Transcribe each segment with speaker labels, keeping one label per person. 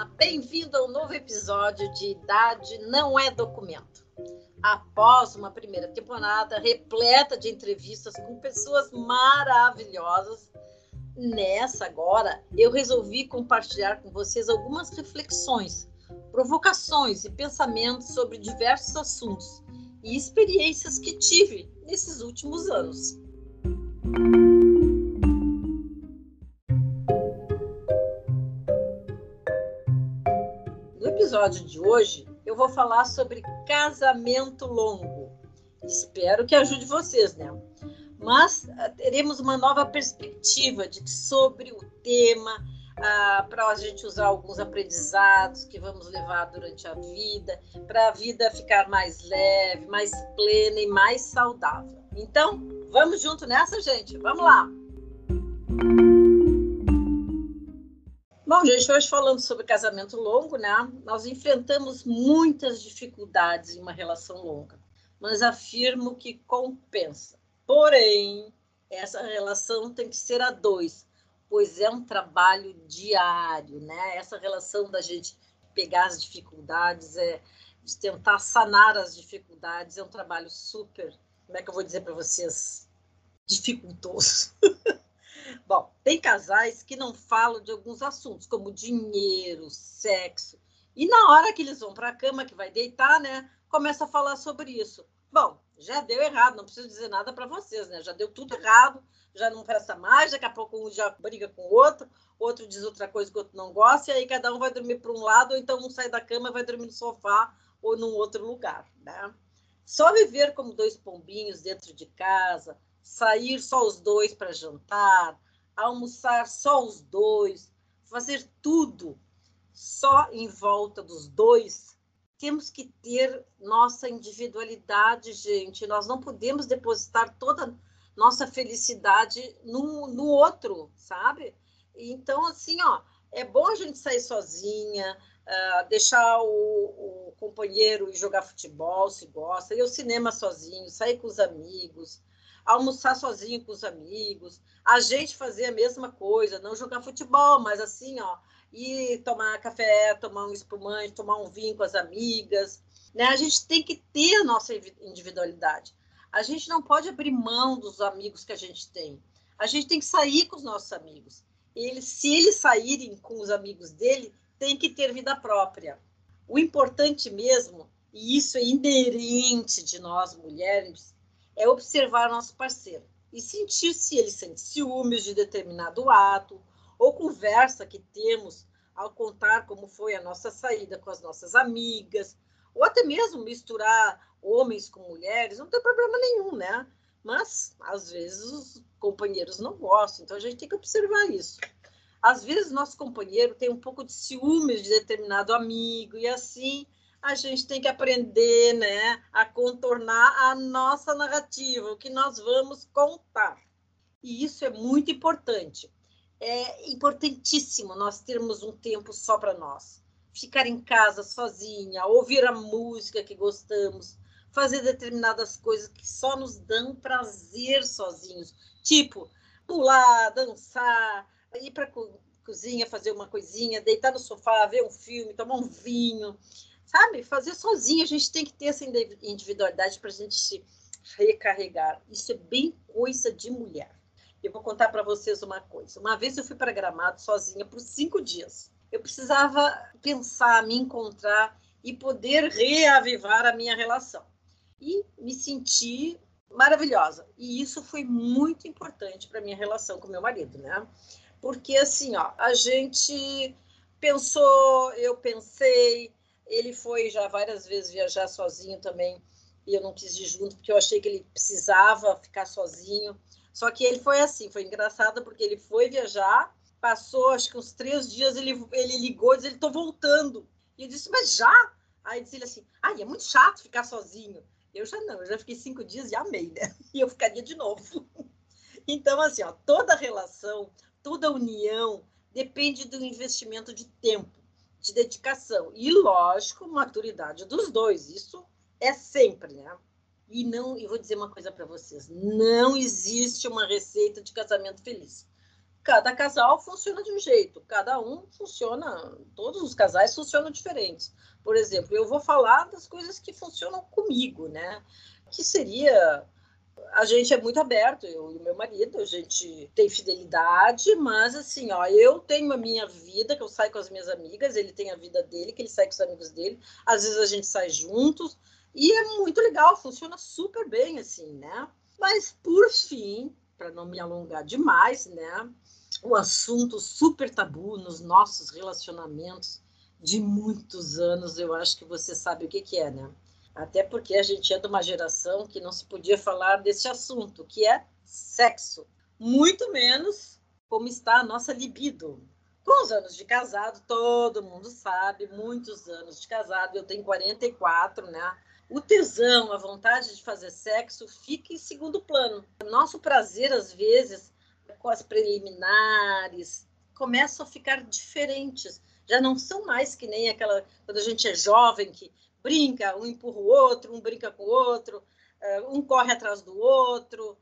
Speaker 1: Olá, bem-vindo ao novo episódio de Idade Não é Documento. Após uma primeira temporada repleta de entrevistas com pessoas maravilhosas, nessa agora eu resolvi compartilhar com vocês algumas reflexões, provocações e pensamentos sobre diversos assuntos e experiências que tive nesses últimos anos. Episódio de hoje eu vou falar sobre casamento longo. Espero que ajude vocês, né? Mas ah, teremos uma nova perspectiva de, sobre o tema, ah, para a gente usar alguns aprendizados que vamos levar durante a vida, para a vida ficar mais leve, mais plena e mais saudável. Então, vamos junto nessa, gente? Vamos lá! Bom, gente, hoje falando sobre casamento longo, né? Nós enfrentamos muitas dificuldades em uma relação longa, mas afirmo que compensa. Porém, essa relação tem que ser a dois, pois é um trabalho diário, né? Essa relação da gente pegar as dificuldades, é de tentar sanar as dificuldades, é um trabalho super, como é que eu vou dizer para vocês, dificultoso. Bom, tem casais que não falam de alguns assuntos, como dinheiro, sexo. E na hora que eles vão para a cama, que vai deitar, né, começa a falar sobre isso. Bom, já deu errado, não preciso dizer nada para vocês, né? Já deu tudo errado, já não presta mais, daqui a pouco um já briga com o outro, outro diz outra coisa que o outro não gosta, e aí cada um vai dormir para um lado, ou então um sai da cama e vai dormir no sofá ou num outro lugar, né? Só viver como dois pombinhos dentro de casa, sair só os dois para jantar, almoçar só os dois, fazer tudo só em volta dos dois. Temos que ter nossa individualidade, gente. Nós não podemos depositar toda nossa felicidade no, no outro, sabe? Então, assim, ó, é bom a gente sair sozinha, uh, deixar o, o companheiro ir jogar futebol, se gosta, ir ao cinema sozinho, sair com os amigos, almoçar sozinho com os amigos, a gente fazer a mesma coisa, não jogar futebol, mas assim, ó, ir tomar café, tomar um espumante, tomar um vinho com as amigas, né? A gente tem que ter a nossa individualidade. A gente não pode abrir mão dos amigos que a gente tem. A gente tem que sair com os nossos amigos. Eles, se eles saírem com os amigos dele, tem que ter vida própria. O importante mesmo, e isso é inerente de nós mulheres, é observar nosso parceiro e sentir se ele sente ciúmes de determinado ato ou conversa que temos ao contar como foi a nossa saída com as nossas amigas, ou até mesmo misturar homens com mulheres, não tem problema nenhum, né? Mas às vezes os companheiros não gostam, então a gente tem que observar isso. Às vezes nosso companheiro tem um pouco de ciúmes de determinado amigo e assim a gente tem que aprender né, a contornar a nossa narrativa, o que nós vamos contar. E isso é muito importante. É importantíssimo nós termos um tempo só para nós. Ficar em casa sozinha, ouvir a música que gostamos, fazer determinadas coisas que só nos dão prazer sozinhos. Tipo, pular, dançar, ir para a cozinha fazer uma coisinha, deitar no sofá, ver um filme, tomar um vinho sabe? Fazer sozinho. A gente tem que ter essa individualidade para a gente se recarregar. Isso é bem coisa de mulher. Eu vou contar para vocês uma coisa. Uma vez eu fui para Gramado sozinha por cinco dias. Eu precisava pensar, me encontrar e poder reavivar a minha relação. E me senti maravilhosa. E isso foi muito importante para minha relação com meu marido, né? Porque assim, ó, a gente pensou, eu pensei, ele foi já várias vezes viajar sozinho também, e eu não quis ir junto, porque eu achei que ele precisava ficar sozinho. Só que ele foi assim, foi engraçado, porque ele foi viajar, passou acho que uns três dias, ele, ele ligou e disse, ele tô voltando. E eu disse, mas já? Aí disse ele assim, ai, é muito chato ficar sozinho. Eu já não, eu já fiquei cinco dias e amei, né? E eu ficaria de novo. Então, assim, ó, toda relação, toda união depende do investimento de tempo de dedicação e, lógico, maturidade dos dois. Isso é sempre, né? E não, e vou dizer uma coisa para vocês: não existe uma receita de casamento feliz. cada casal funciona de um jeito, cada um funciona, todos os casais funcionam diferentes. Por exemplo, eu vou falar das coisas que funcionam comigo, né? Que seria a gente é muito aberto, eu e meu marido, a gente tem fidelidade, mas assim, ó, eu tenho a minha vida, que eu saio com as minhas amigas, ele tem a vida dele, que ele sai com os amigos dele, às vezes a gente sai juntos, e é muito legal, funciona super bem, assim, né? Mas, por fim, para não me alongar demais, né? O assunto super tabu nos nossos relacionamentos de muitos anos, eu acho que você sabe o que, que é, né? Até porque a gente é de uma geração que não se podia falar desse assunto, que é sexo. Muito menos como está a nossa libido. Com os anos de casado, todo mundo sabe, muitos anos de casado, eu tenho 44, né? O tesão, a vontade de fazer sexo fica em segundo plano. Nosso prazer, às vezes, com as preliminares, começam a ficar diferentes. Já não são mais que nem aquela quando a gente é jovem que brinca, um empurra o outro, um brinca com o outro, eh, um corre atrás do outro.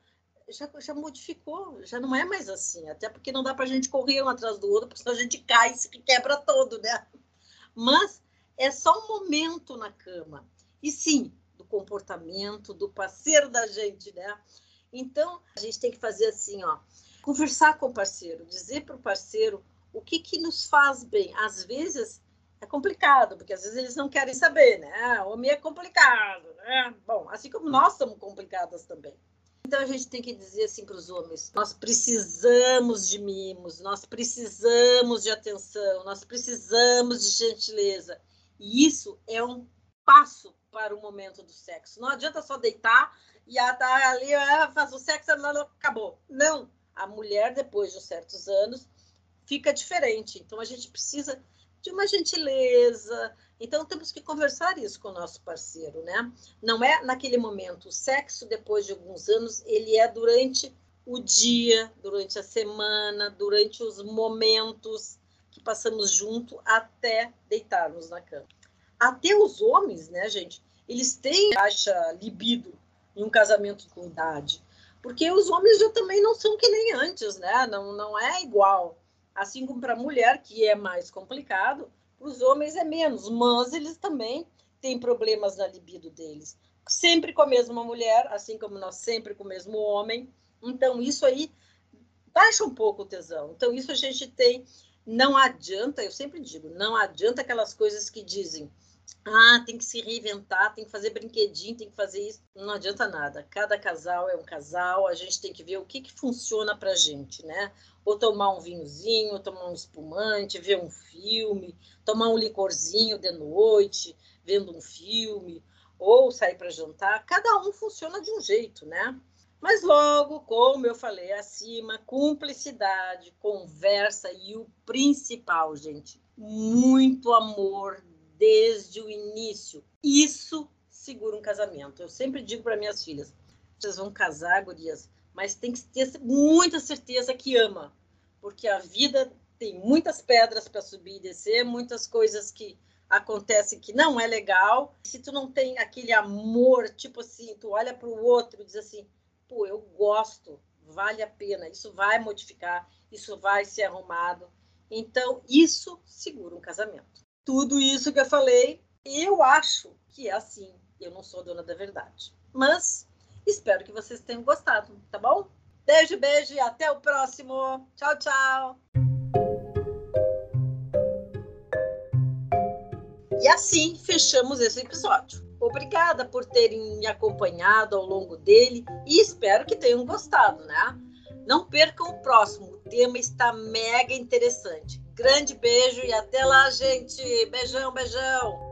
Speaker 1: Já, já modificou, já não é mais assim, até porque não dá para a gente correr um atrás do outro, porque senão a gente cai e se quebra todo, né? Mas é só um momento na cama. E sim, do comportamento do parceiro da gente, né? Então, a gente tem que fazer assim, ó, conversar com o parceiro, dizer para o parceiro o que, que nos faz bem. Às vezes, é complicado, porque às vezes eles não querem saber, né? O homem é complicado, né? Bom, assim como nós somos complicadas também. Então a gente tem que dizer assim para os homens: nós precisamos de mimos, nós precisamos de atenção, nós precisamos de gentileza. E isso é um passo para o momento do sexo. Não adianta só deitar e tá ali, ah, faz o sexo, acabou. Não. A mulher, depois de certos anos, fica diferente. Então a gente precisa de uma gentileza. Então temos que conversar isso com o nosso parceiro, né? Não é naquele momento. O sexo, depois de alguns anos, ele é durante o dia, durante a semana, durante os momentos que passamos junto até deitarmos na cama. Até os homens, né, gente? Eles têm baixa libido em um casamento com idade. Porque os homens já também não são que nem antes, né? Não, não é igual. Assim como para a mulher, que é mais complicado, para os homens é menos, mas eles também têm problemas na libido deles. Sempre com a mesma mulher, assim como nós sempre com o mesmo homem. Então, isso aí baixa um pouco o tesão. Então, isso a gente tem. Não adianta, eu sempre digo, não adianta aquelas coisas que dizem ah, tem que se reinventar, tem que fazer brinquedinho, tem que fazer isso. Não adianta nada. Cada casal é um casal, a gente tem que ver o que, que funciona pra gente, né? Ou tomar um vinhozinho, ou tomar um espumante, ver um filme, tomar um licorzinho de noite, vendo um filme, ou sair para jantar. Cada um funciona de um jeito, né? Mas logo, como eu falei acima, cumplicidade, conversa e o principal, gente, muito amor desde o início. Isso segura um casamento. Eu sempre digo para minhas filhas: vocês vão casar, gurias, mas tem que ter muita certeza que ama, porque a vida tem muitas pedras para subir e descer, muitas coisas que acontecem que não é legal. Se tu não tem aquele amor, tipo assim, tu olha para o outro e diz assim: pô, eu gosto, vale a pena, isso vai modificar, isso vai ser arrumado. Então, isso segura um casamento tudo isso que eu falei, eu acho que é assim. Eu não sou dona da verdade. Mas espero que vocês tenham gostado, tá bom? Beijo, beijo e até o próximo. Tchau, tchau. E assim fechamos esse episódio. Obrigada por terem me acompanhado ao longo dele e espero que tenham gostado, né? Não percam o próximo, o tema está mega interessante. Grande beijo e até lá, gente. Beijão, beijão.